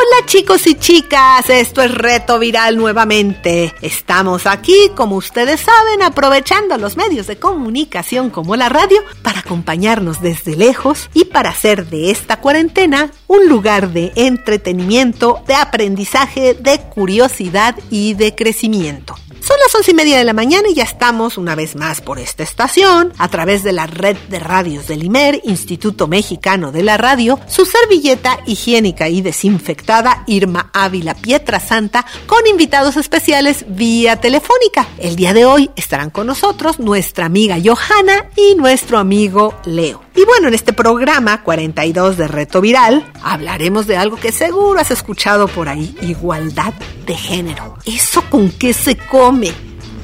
Hola chicos y chicas, esto es Reto Viral nuevamente. Estamos aquí, como ustedes saben, aprovechando los medios de comunicación como la radio para acompañarnos desde lejos y para hacer de esta cuarentena un lugar de entretenimiento, de aprendizaje, de curiosidad y de crecimiento. Son las once y media de la mañana y ya estamos una vez más por esta estación, a través de la red de radios del IMER, Instituto Mexicano de la Radio, su servilleta higiénica y desinfectada Irma Ávila Pietra Santa, con invitados especiales vía telefónica. El día de hoy estarán con nosotros nuestra amiga Johanna y nuestro amigo Leo. Y bueno, en este programa 42 de Reto Viral hablaremos de algo que seguro has escuchado por ahí, igualdad de género. ¿Eso con qué se come?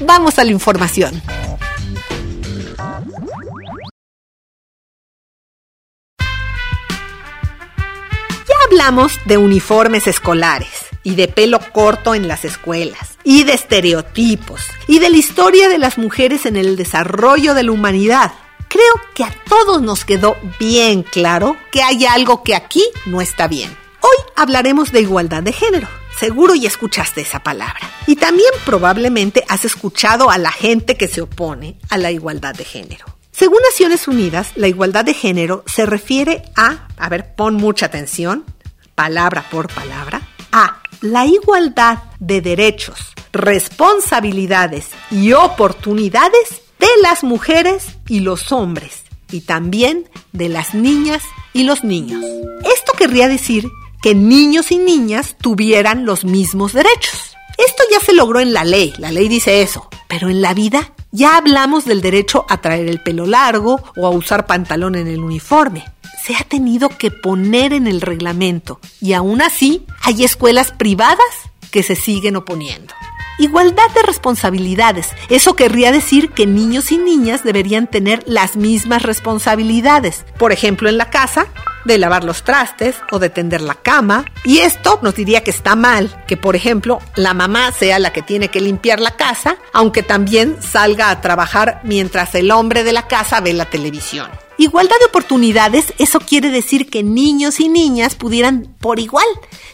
Vamos a la información. Ya hablamos de uniformes escolares y de pelo corto en las escuelas y de estereotipos y de la historia de las mujeres en el desarrollo de la humanidad. Creo que a todos nos quedó bien claro que hay algo que aquí no está bien. Hoy hablaremos de igualdad de género. Seguro ya escuchaste esa palabra. Y también probablemente has escuchado a la gente que se opone a la igualdad de género. Según Naciones Unidas, la igualdad de género se refiere a, a ver, pon mucha atención, palabra por palabra, a la igualdad de derechos, responsabilidades y oportunidades las mujeres y los hombres, y también de las niñas y los niños. Esto querría decir que niños y niñas tuvieran los mismos derechos. Esto ya se logró en la ley, la ley dice eso, pero en la vida ya hablamos del derecho a traer el pelo largo o a usar pantalón en el uniforme. Se ha tenido que poner en el reglamento y aún así hay escuelas privadas que se siguen oponiendo. Igualdad de responsabilidades. Eso querría decir que niños y niñas deberían tener las mismas responsabilidades. Por ejemplo, en la casa, de lavar los trastes o de tender la cama. Y esto nos diría que está mal, que por ejemplo la mamá sea la que tiene que limpiar la casa, aunque también salga a trabajar mientras el hombre de la casa ve la televisión. Igualdad de oportunidades, eso quiere decir que niños y niñas pudieran por igual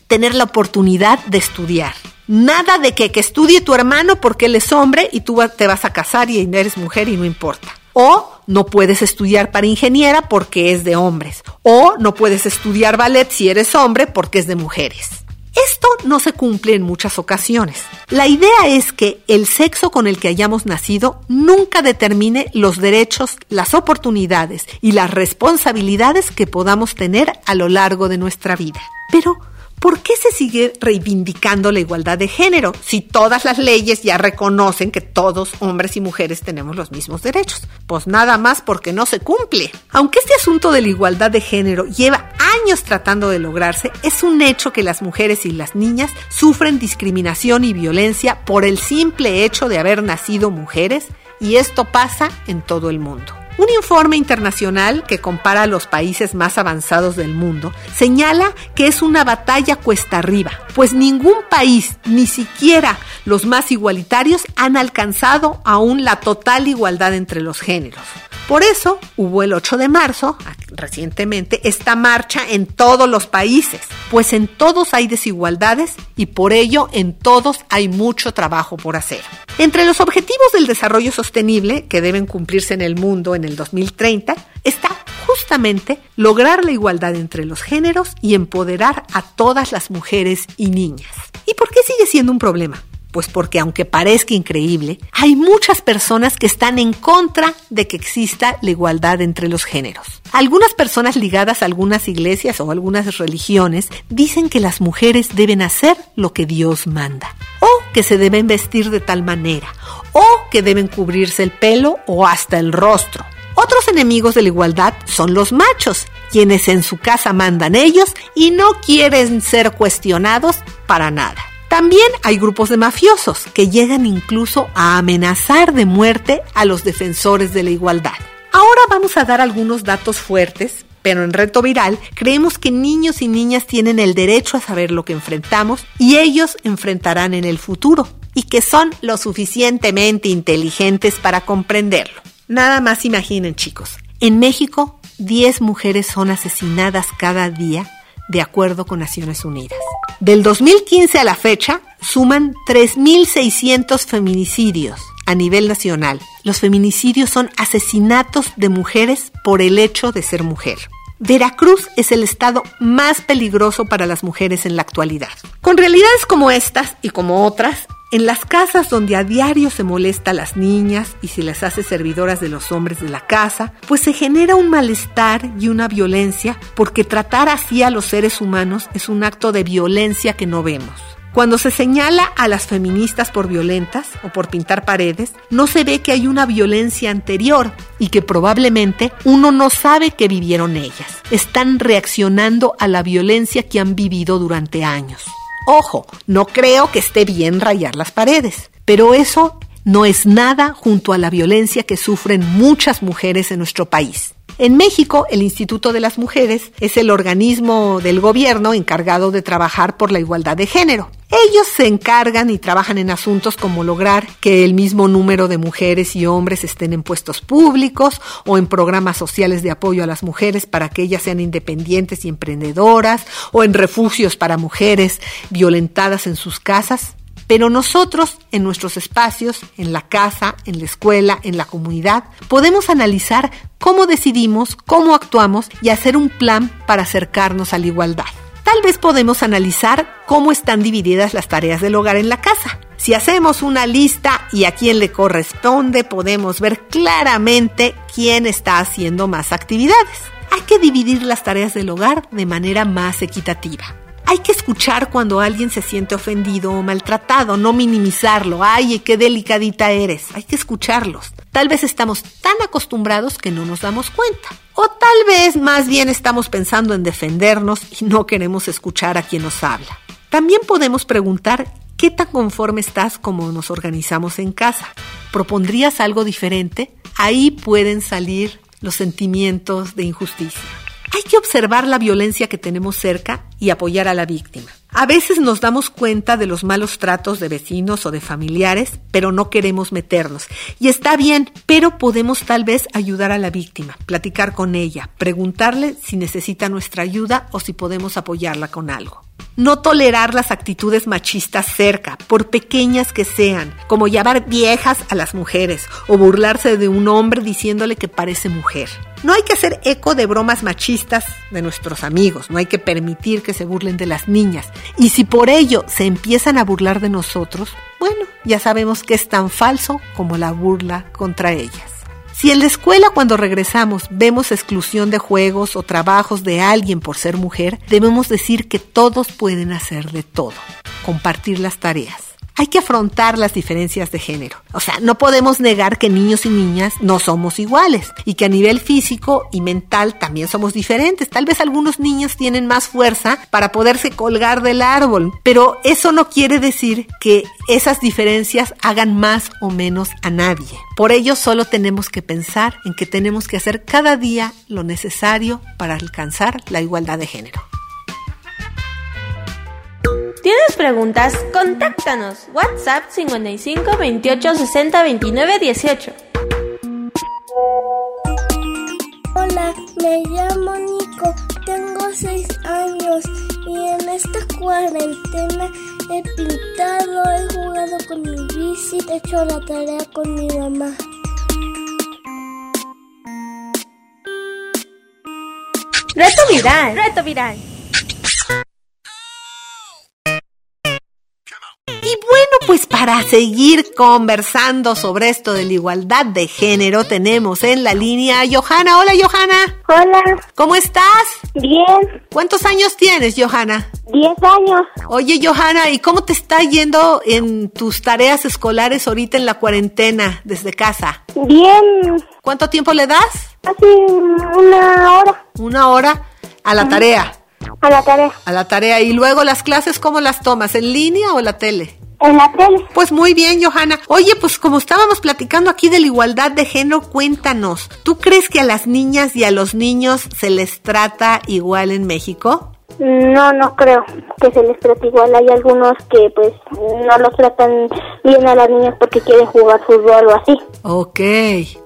tener la oportunidad de estudiar. Nada de que, estudie tu hermano porque él es hombre y tú te vas a casar y eres mujer y no importa. O no puedes estudiar para ingeniera porque es de hombres. O no puedes estudiar ballet si eres hombre porque es de mujeres. Esto no se cumple en muchas ocasiones. La idea es que el sexo con el que hayamos nacido nunca determine los derechos, las oportunidades y las responsabilidades que podamos tener a lo largo de nuestra vida. Pero, ¿Por qué se sigue reivindicando la igualdad de género si todas las leyes ya reconocen que todos, hombres y mujeres, tenemos los mismos derechos? Pues nada más porque no se cumple. Aunque este asunto de la igualdad de género lleva años tratando de lograrse, es un hecho que las mujeres y las niñas sufren discriminación y violencia por el simple hecho de haber nacido mujeres y esto pasa en todo el mundo. Un informe internacional que compara a los países más avanzados del mundo señala que es una batalla cuesta arriba, pues ningún país, ni siquiera los más igualitarios, han alcanzado aún la total igualdad entre los géneros. Por eso hubo el 8 de marzo, recientemente, esta marcha en todos los países, pues en todos hay desigualdades y por ello en todos hay mucho trabajo por hacer. Entre los objetivos del desarrollo sostenible que deben cumplirse en el mundo en el 2030 está justamente lograr la igualdad entre los géneros y empoderar a todas las mujeres y niñas. ¿Y por qué sigue siendo un problema? Pues porque aunque parezca increíble, hay muchas personas que están en contra de que exista la igualdad entre los géneros. Algunas personas ligadas a algunas iglesias o algunas religiones dicen que las mujeres deben hacer lo que Dios manda, o que se deben vestir de tal manera, o que deben cubrirse el pelo o hasta el rostro. Otros enemigos de la igualdad son los machos, quienes en su casa mandan ellos y no quieren ser cuestionados para nada. También hay grupos de mafiosos que llegan incluso a amenazar de muerte a los defensores de la igualdad. Ahora vamos a dar algunos datos fuertes, pero en Reto Viral creemos que niños y niñas tienen el derecho a saber lo que enfrentamos y ellos enfrentarán en el futuro y que son lo suficientemente inteligentes para comprenderlo. Nada más imaginen chicos, en México 10 mujeres son asesinadas cada día de acuerdo con Naciones Unidas. Del 2015 a la fecha suman 3.600 feminicidios a nivel nacional. Los feminicidios son asesinatos de mujeres por el hecho de ser mujer. Veracruz es el estado más peligroso para las mujeres en la actualidad. Con realidades como estas y como otras, en las casas donde a diario se molesta a las niñas y se les hace servidoras de los hombres de la casa, pues se genera un malestar y una violencia porque tratar así a los seres humanos es un acto de violencia que no vemos. Cuando se señala a las feministas por violentas o por pintar paredes, no se ve que hay una violencia anterior y que probablemente uno no sabe que vivieron ellas. Están reaccionando a la violencia que han vivido durante años. Ojo, no creo que esté bien rayar las paredes, pero eso no es nada junto a la violencia que sufren muchas mujeres en nuestro país. En México, el Instituto de las Mujeres es el organismo del gobierno encargado de trabajar por la igualdad de género. Ellos se encargan y trabajan en asuntos como lograr que el mismo número de mujeres y hombres estén en puestos públicos o en programas sociales de apoyo a las mujeres para que ellas sean independientes y emprendedoras o en refugios para mujeres violentadas en sus casas. Pero nosotros, en nuestros espacios, en la casa, en la escuela, en la comunidad, podemos analizar cómo decidimos, cómo actuamos y hacer un plan para acercarnos a la igualdad. Tal vez podemos analizar cómo están divididas las tareas del hogar en la casa. Si hacemos una lista y a quién le corresponde, podemos ver claramente quién está haciendo más actividades. Hay que dividir las tareas del hogar de manera más equitativa. Hay que escuchar cuando alguien se siente ofendido o maltratado, no minimizarlo. Ay, qué delicadita eres. Hay que escucharlos. Tal vez estamos tan acostumbrados que no nos damos cuenta. O tal vez más bien estamos pensando en defendernos y no queremos escuchar a quien nos habla. También podemos preguntar qué tan conforme estás como nos organizamos en casa. ¿Propondrías algo diferente? Ahí pueden salir los sentimientos de injusticia. Hay que observar la violencia que tenemos cerca y apoyar a la víctima. A veces nos damos cuenta de los malos tratos de vecinos o de familiares, pero no queremos meternos. Y está bien, pero podemos tal vez ayudar a la víctima, platicar con ella, preguntarle si necesita nuestra ayuda o si podemos apoyarla con algo. No tolerar las actitudes machistas cerca, por pequeñas que sean, como llamar viejas a las mujeres o burlarse de un hombre diciéndole que parece mujer. No hay que hacer eco de bromas machistas de nuestros amigos, no hay que permitir que se burlen de las niñas. Y si por ello se empiezan a burlar de nosotros, bueno, ya sabemos que es tan falso como la burla contra ellas. Si en la escuela cuando regresamos vemos exclusión de juegos o trabajos de alguien por ser mujer, debemos decir que todos pueden hacer de todo, compartir las tareas hay que afrontar las diferencias de género. O sea, no podemos negar que niños y niñas no somos iguales y que a nivel físico y mental también somos diferentes. Tal vez algunos niños tienen más fuerza para poderse colgar del árbol, pero eso no quiere decir que esas diferencias hagan más o menos a nadie. Por ello solo tenemos que pensar en que tenemos que hacer cada día lo necesario para alcanzar la igualdad de género. Preguntas? Contáctanos. WhatsApp 55 28 60 29 18. Hola, me llamo Nico, tengo 6 años y en esta cuarentena he pintado, he jugado con mi bici, he hecho la tarea con mi mamá. Reto viral. Reto viral. Pues para seguir conversando sobre esto de la igualdad de género, tenemos en la línea a Johanna. Hola, Johanna. Hola, ¿Cómo estás? bien, ¿Cuántos años tienes, Johanna? 10 años. Oye, Johanna, ¿y cómo te está yendo en tus tareas escolares ahorita en la cuarentena desde casa? Bien, ¿Cuánto tiempo le das? hace una hora. Una hora a la tarea. A la tarea. A la tarea. ¿Y luego las clases cómo las tomas? ¿En línea o la tele? En la tele. Pues muy bien, Johanna. Oye, pues como estábamos platicando aquí de la igualdad de género, cuéntanos, ¿tú crees que a las niñas y a los niños se les trata igual en México? No, no creo que se les trate igual. Hay algunos que pues no los tratan bien a las niñas porque quieren jugar fútbol o así. Ok.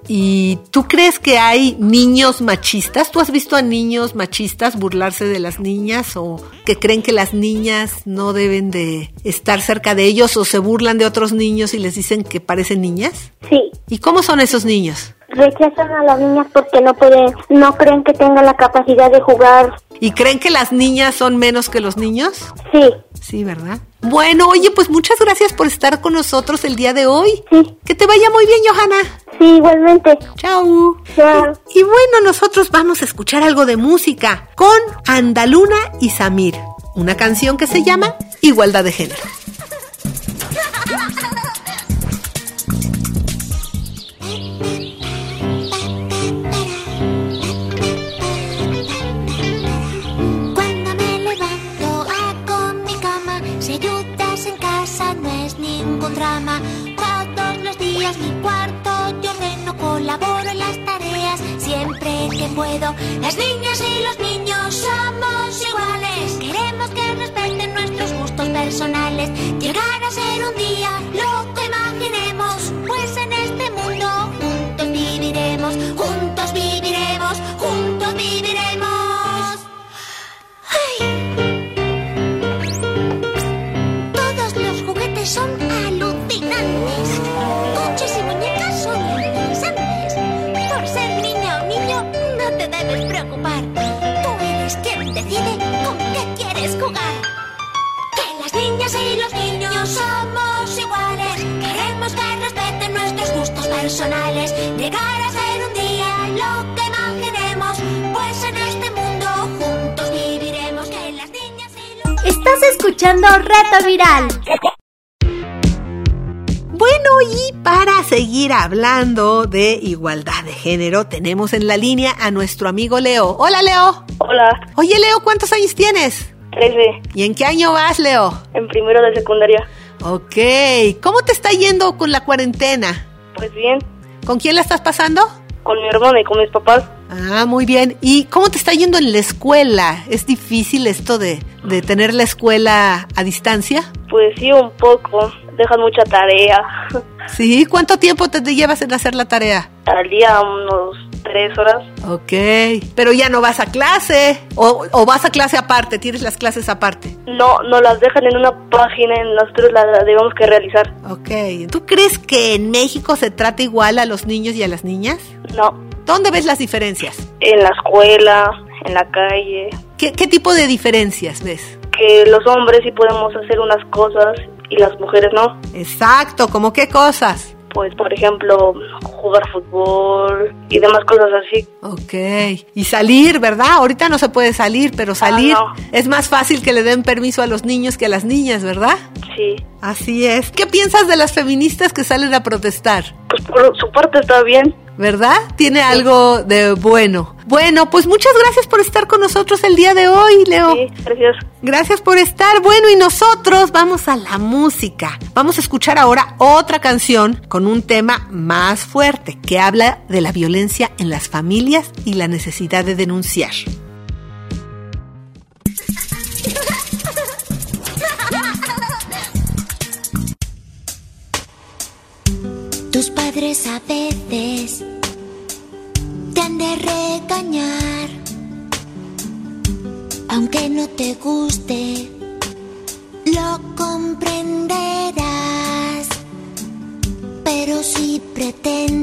¿Y tú crees que hay niños machistas? ¿Tú has visto a niños machistas burlarse de las niñas o que creen que las niñas no deben de estar cerca de ellos o se burlan de otros niños y les dicen que parecen niñas? Sí. ¿Y cómo son esos niños? Rechazan a las niñas porque no pueden, no creen que tengan la capacidad de jugar. ¿Y creen que las niñas son menos que los niños? Sí. Sí, ¿verdad? Bueno, oye, pues muchas gracias por estar con nosotros el día de hoy. Sí. Que te vaya muy bien, Johanna. Sí, igualmente. Chao. Chao. Y bueno, nosotros vamos a escuchar algo de música con Andaluna y Samir, una canción que se llama Igualdad de Género. Puedo. Las niñas y los niños somos iguales. Queremos que respeten nuestros gustos personales. Llegar a ser un día personales. Llegar a ser un día lo que imaginemos. Pues en este mundo juntos viviremos. Que las niñas y los Estás escuchando Reto Viral. Bueno, y para seguir hablando de igualdad de género, tenemos en la línea a nuestro amigo Leo. Hola, Leo. Hola, Oye, Leo, ¿cuántos años tienes? 13, ¿Y en qué año vas, Leo? en primero de secundaria. Ok. ¿Cómo te está yendo con la cuarentena? Pues bien, ¿Con quién la estás pasando? con mi hermana y con mis papás. Ah, muy bien. ¿Y cómo te está yendo en la escuela? ¿Es difícil esto de, de tener la escuela a distancia? Pues sí, un poco. Dejan mucha tarea. Sí. ¿Cuánto tiempo te llevas en hacer la tarea? Al día unos tres horas. Ok. Pero ya no vas a clase. O, o vas a clase aparte, tienes las clases aparte. No, no las dejan en una página y nosotros la debemos que realizar. Ok. ¿Tú crees que en México se trata igual a los niños y a las niñas? No, ¿Dónde ves las diferencias? en la escuela, en la calle. ¿Qué, qué tipo de diferencias ves? Que los hombres sí podemos hacer unas cosas y las mujeres no. Exacto, ¿como qué cosas? Pues, por ejemplo, jugar fútbol y demás cosas así. Ok. Y salir, ¿verdad? Ahorita no se puede salir, pero salir no. es más fácil que le den permiso a los niños que a las niñas, ¿verdad? Sí. Así es. ¿Qué piensas de las feministas que salen a protestar? Pues por su parte está bien. ¿Verdad? Tiene algo de bueno. Bueno, pues muchas gracias por estar con nosotros el día de hoy, Leo. Sí, gracias. Gracias por estar. Bueno, y nosotros vamos a la música. Vamos a escuchar ahora otra canción con un tema más fuerte que habla de la violencia en las familias y la necesidad de denunciar. Padres a veces te han de regañar, aunque no te guste, lo comprenderás. Pero si pretenden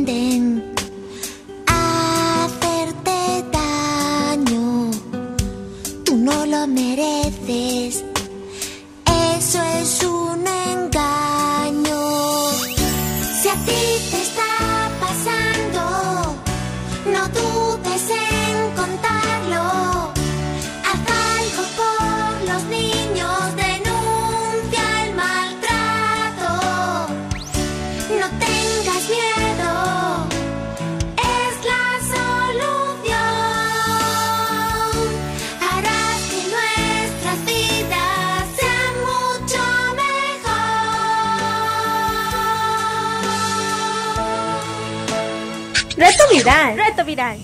viral. Reto viral.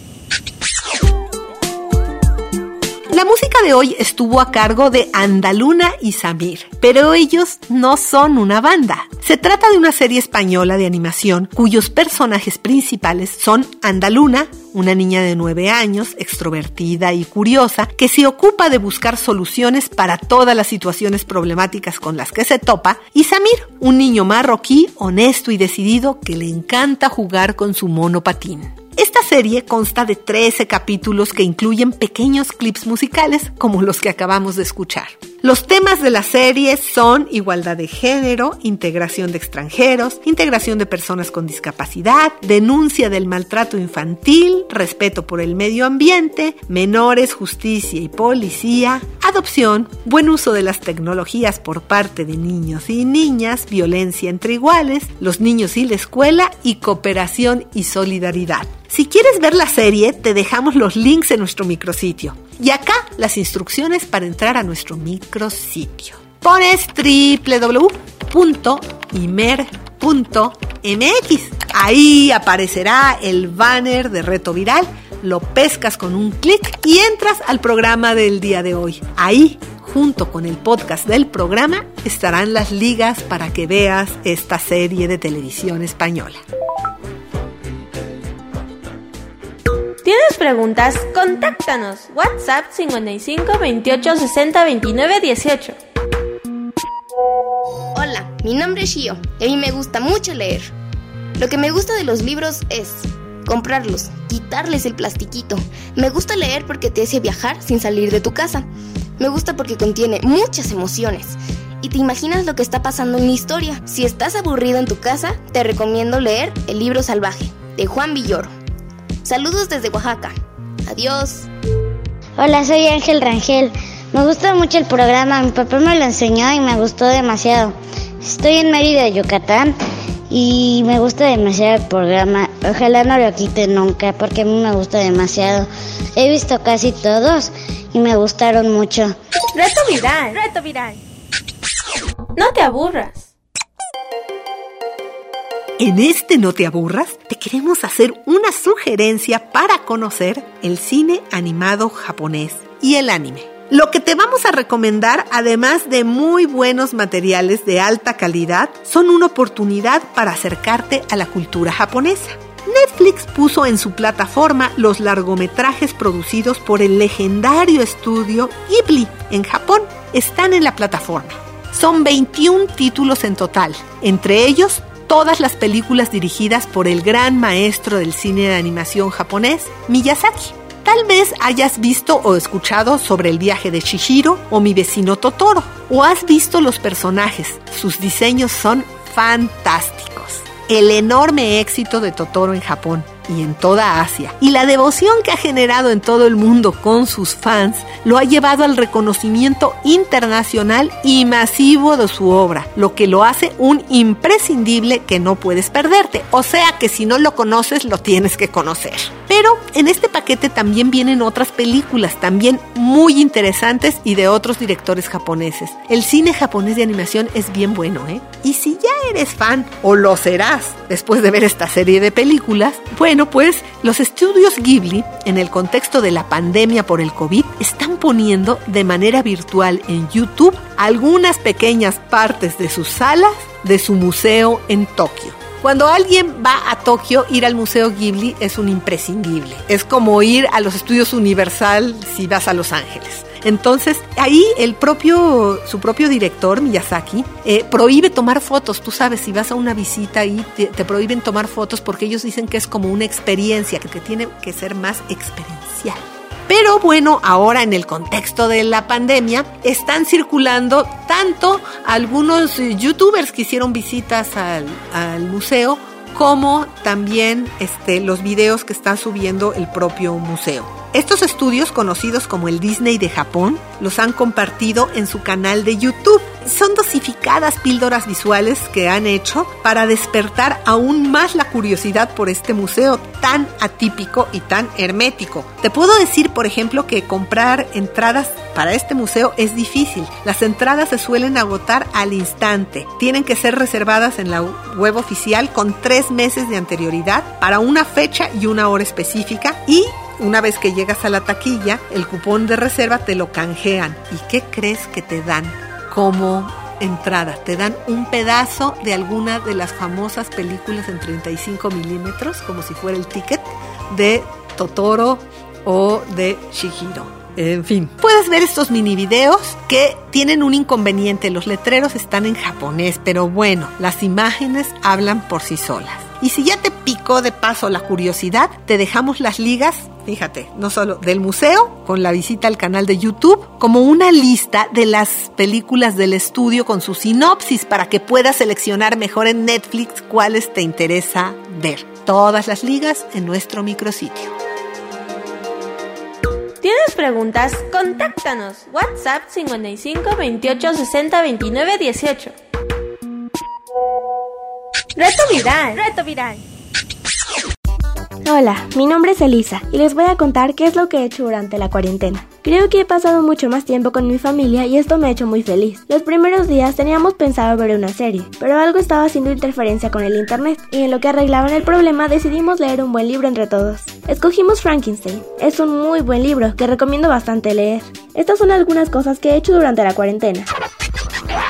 La música de hoy estuvo a cargo de Andaluna y Samir, pero ellos no son una banda. Se trata de una serie española de animación cuyos personajes principales son Andaluna, una niña de 9 años, extrovertida y curiosa, que se ocupa de buscar soluciones para todas las situaciones problemáticas con las que se topa, y Samir, un niño marroquí, honesto y decidido que le encanta jugar con su monopatín. Serie consta de 13 capítulos que incluyen pequeños clips musicales como los que acabamos de escuchar. Los temas de la serie son igualdad de género, integración de extranjeros, integración de personas con discapacidad, denuncia del maltrato infantil, respeto por el medio ambiente, menores, justicia y policía, adopción, buen uso de las tecnologías por parte de niños y niñas, violencia entre iguales, los niños y la escuela y cooperación y solidaridad. Si quieres ver la serie, te dejamos los links en nuestro micrositio. Y acá las instrucciones para entrar a nuestro micrositio. Pones www.imer.mx. Ahí aparecerá el banner de Reto Viral. Lo pescas con un clic y entras al programa del día de hoy. Ahí junto con el podcast del programa estarán las ligas para que veas esta serie de televisión española. ¿Tienes preguntas? Contáctanos. WhatsApp 55 28 60 29 18. Hola, mi nombre es Shio y a mí me gusta mucho leer. Lo que me gusta de los libros es comprarlos, quitarles el plastiquito. Me gusta leer porque te hace viajar sin salir de tu casa. Me gusta porque contiene muchas emociones y te imaginas lo que está pasando en la historia. Si estás aburrido en tu casa, te recomiendo leer El libro salvaje de Juan Villoro. Saludos desde Oaxaca. Adiós. Hola, soy Ángel Rangel. Me gusta mucho el programa, mi papá me lo enseñó y me gustó demasiado. Estoy en Mérida, Yucatán y me gusta demasiado el programa. Ojalá no lo quite nunca porque a mí me gusta demasiado. He visto casi todos y me gustaron mucho. Reto viral. Reto viral. No te aburras. En este No te aburras, te queremos hacer una sugerencia para conocer el cine animado japonés y el anime. Lo que te vamos a recomendar, además de muy buenos materiales de alta calidad, son una oportunidad para acercarte a la cultura japonesa. Netflix puso en su plataforma los largometrajes producidos por el legendario estudio Ghibli en Japón. Están en la plataforma. Son 21 títulos en total, entre ellos todas las películas dirigidas por el gran maestro del cine de animación japonés, Miyazaki. Tal vez hayas visto o escuchado sobre el viaje de Shihiro o mi vecino Totoro, o has visto los personajes, sus diseños son fantásticos. El enorme éxito de Totoro en Japón y en toda Asia. Y la devoción que ha generado en todo el mundo con sus fans lo ha llevado al reconocimiento internacional y masivo de su obra, lo que lo hace un imprescindible que no puedes perderte. O sea que si no lo conoces, lo tienes que conocer. Pero en este paquete también vienen otras películas, también muy interesantes y de otros directores japoneses. El cine japonés de animación es bien bueno, ¿eh? Y si ya eres fan, o lo serás después de ver esta serie de películas, bueno, pues los estudios Ghibli, en el contexto de la pandemia por el COVID, están poniendo de manera virtual en YouTube algunas pequeñas partes de sus salas de su museo en Tokio. Cuando alguien va a Tokio, ir al Museo Ghibli es un imprescindible. Es como ir a los estudios Universal si vas a Los Ángeles. Entonces, ahí el propio, su propio director, Miyazaki, eh, prohíbe tomar fotos. Tú sabes, si vas a una visita ahí, te, prohíben tomar fotos porque ellos dicen que es como una experiencia, que, que tiene que ser más experiencial. Pero bueno, ahora en el contexto de la pandemia están circulando tanto algunos youtubers que hicieron visitas al, al museo como también este, los videos que está subiendo el propio museo. Estos estudios, conocidos como el Disney de Japón, los han compartido en su canal de YouTube. Son dosificadas píldoras visuales que han hecho para despertar aún más la curiosidad por este museo tan atípico y tan hermético. Te puedo decir, por ejemplo, que comprar entradas para este museo es difícil. Las entradas se suelen agotar al instante. Tienen que ser reservadas en la web oficial con tres meses de anterioridad para una fecha y una hora específica y una vez que llegas a la taquilla, el cupón de reserva te lo canjean. ¿Y qué crees que te dan como entrada? Te dan un pedazo de alguna de las famosas películas en 35 milímetros, como si fuera el ticket, de Totoro o de Shihiro. En fin, puedes ver estos mini videos que tienen un inconveniente. Los letreros están en japonés, pero bueno, las imágenes hablan por sí solas. Y si ya te picó de paso la curiosidad, te dejamos las ligas fíjate, no solo del museo, con la visita al canal de YouTube, como una lista de las películas del estudio con su sinopsis para que puedas seleccionar mejor en Netflix cuáles te interesa ver. Todas las ligas en nuestro micrositio. ¿Tienes preguntas? Contáctanos. WhatsApp 55 28 60 29 18. Reto viral. Reto viral. Hola, mi nombre es Elisa y les voy a contar qué es lo que he hecho durante la cuarentena. Creo que he pasado mucho más tiempo con mi familia y esto me ha hecho muy feliz. Los primeros días teníamos pensado ver una serie, pero algo estaba haciendo interferencia con el internet y en lo que arreglaban el problema decidimos leer un buen libro entre todos. Escogimos Frankenstein. Es un muy buen libro que recomiendo bastante leer. Estas son algunas cosas que he hecho durante la cuarentena.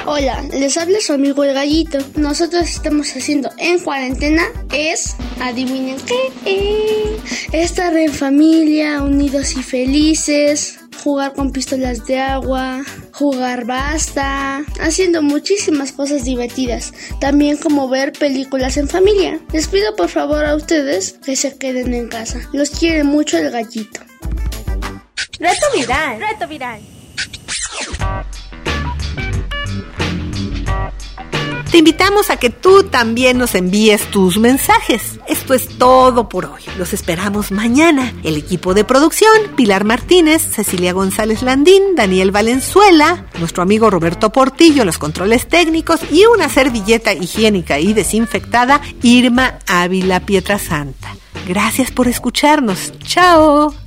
Hola, les habla su amigo el gallito. Nosotros estamos haciendo en cuarentena es, adivinen qué, eh, estar en familia, unidos y felices, jugar con pistolas de agua, jugar basta, haciendo muchísimas cosas divertidas, también como ver películas en familia. Les pido por favor a ustedes que se queden en casa. Los quiere mucho el gallito. Reto viral. Reto viral. Te invitamos a que tú también nos envíes tus mensajes. Esto es todo por hoy. Los esperamos mañana. El equipo de producción, Pilar Martínez, Cecilia González Landín, Daniel Valenzuela, nuestro amigo Roberto Portillo, los controles técnicos y una servilleta higiénica y desinfectada, Irma Ávila Pietrasanta. Gracias por escucharnos. Chao.